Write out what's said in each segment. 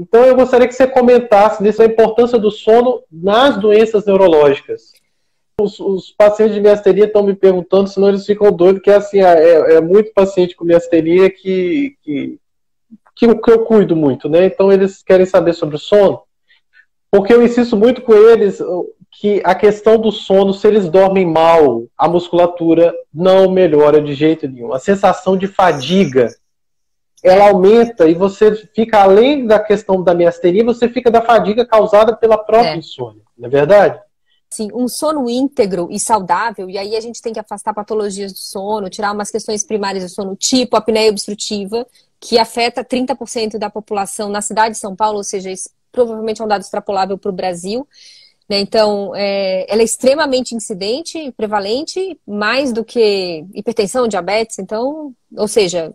Então eu gostaria que você comentasse nisso a importância do sono nas doenças neurológicas. Os, os pacientes de miasteria estão me perguntando, senão eles ficam doidos, que é assim, é, é muito paciente com miasteria que, que, que, eu, que eu cuido muito, né? Então eles querem saber sobre o sono, porque eu insisto muito com eles que a questão do sono, se eles dormem mal, a musculatura não melhora de jeito nenhum. A sensação de fadiga ela aumenta e você fica além da questão da miasteria, você fica da fadiga causada pela própria é. insônia, não é verdade? Sim, um sono íntegro e saudável, e aí a gente tem que afastar patologias do sono, tirar umas questões primárias do sono, tipo apneia obstrutiva, que afeta 30% da população na cidade de São Paulo, ou seja, isso provavelmente é um dado extrapolável para o Brasil. Né? Então, é, ela é extremamente incidente e prevalente, mais do que hipertensão, diabetes, então, ou seja,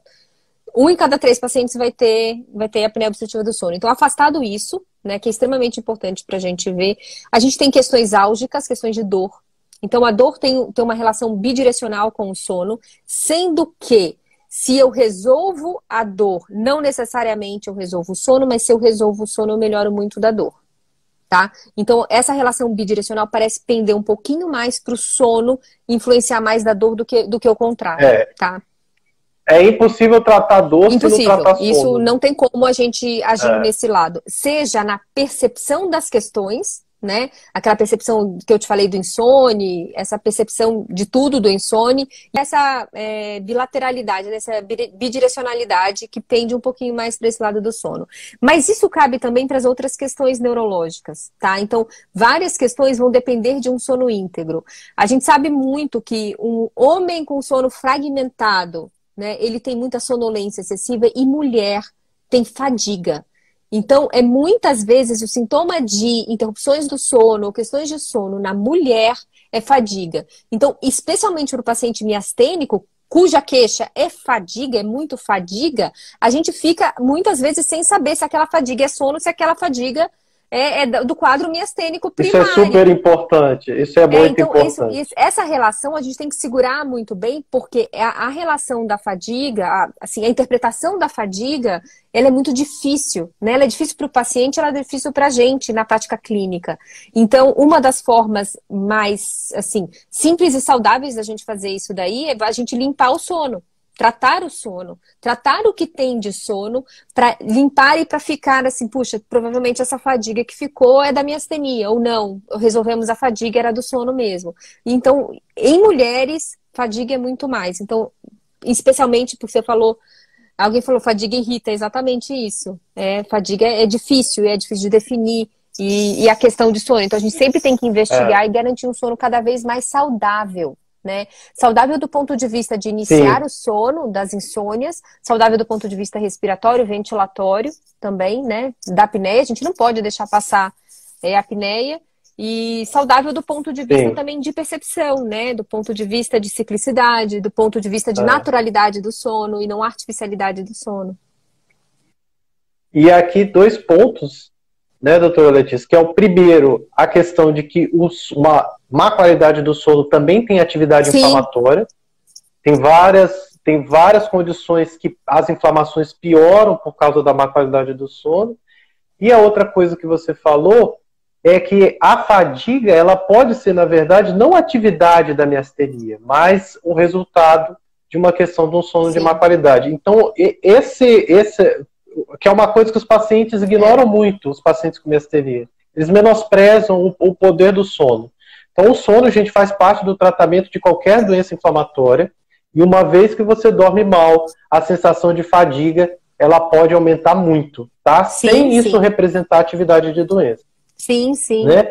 um em cada três pacientes vai ter, vai ter apneia obstrutiva do sono. Então, afastado isso, né, que é extremamente importante para a gente ver, a gente tem questões álgicas, questões de dor. Então, a dor tem, tem uma relação bidirecional com o sono, sendo que se eu resolvo a dor, não necessariamente eu resolvo o sono, mas se eu resolvo o sono, eu melhoro muito da dor. Tá? Então, essa relação bidirecional parece pender um pouquinho mais para o sono influenciar mais da dor do que, do que o contrário. É. Tá? É impossível tratar dor impossível. se não tratar sono. Isso não tem como a gente agir é. nesse lado. Seja na percepção das questões, né? Aquela percepção que eu te falei do insone, essa percepção de tudo do insone, e essa é, bilateralidade, né? essa bidirecionalidade que pende um pouquinho mais para esse lado do sono. Mas isso cabe também para as outras questões neurológicas, tá? Então, várias questões vão depender de um sono íntegro. A gente sabe muito que um homem com sono fragmentado, né? Ele tem muita sonolência excessiva e mulher tem fadiga. Então, é muitas vezes o sintoma de interrupções do sono ou questões de sono na mulher é fadiga. Então, especialmente para o paciente miastênico, cuja queixa é fadiga, é muito fadiga, a gente fica muitas vezes sem saber se aquela fadiga é sono, se aquela fadiga é, é, do quadro miastênico primário. Isso é super importante, isso é, é muito então, importante. Isso, essa relação a gente tem que segurar muito bem, porque a, a relação da fadiga, a, assim, a interpretação da fadiga, ela é muito difícil, né? Ela é difícil para o paciente, ela é difícil para a gente na prática clínica. Então, uma das formas mais, assim, simples e saudáveis da gente fazer isso daí é a gente limpar o sono tratar o sono, tratar o que tem de sono, para limpar e para ficar assim, puxa, provavelmente essa fadiga que ficou é da minha astenia, ou não, resolvemos a fadiga, era do sono mesmo. Então, em mulheres, fadiga é muito mais. Então, especialmente porque você falou, alguém falou fadiga irrita, é exatamente isso. É, fadiga é difícil, é difícil de definir. E, e a questão de sono. Então, a gente sempre tem que investigar é. e garantir um sono cada vez mais saudável né? Saudável do ponto de vista de iniciar Sim. o sono, das insônias, saudável do ponto de vista respiratório, ventilatório também, né? Da apneia, a gente não pode deixar passar é, a apneia. E saudável do ponto de vista Sim. também de percepção, né? Do ponto de vista de ciclicidade, do ponto de vista de é. naturalidade do sono e não artificialidade do sono. E aqui dois pontos, né, doutora Letícia, que é o primeiro, a questão de que os, uma má qualidade do sono também tem atividade Sim. inflamatória. Tem várias, tem várias condições que as inflamações pioram por causa da má qualidade do sono. E a outra coisa que você falou é que a fadiga, ela pode ser, na verdade, não atividade da miastenia, mas o resultado de uma questão de um sono Sim. de má qualidade. Então, esse, esse, que é uma coisa que os pacientes ignoram muito, os pacientes com miastenia. Eles menosprezam o, o poder do sono. Então, o sono, gente, faz parte do tratamento de qualquer doença inflamatória. E uma vez que você dorme mal, a sensação de fadiga, ela pode aumentar muito, tá? Sim, Sem sim. isso representar atividade de doença. Sim, sim. Né?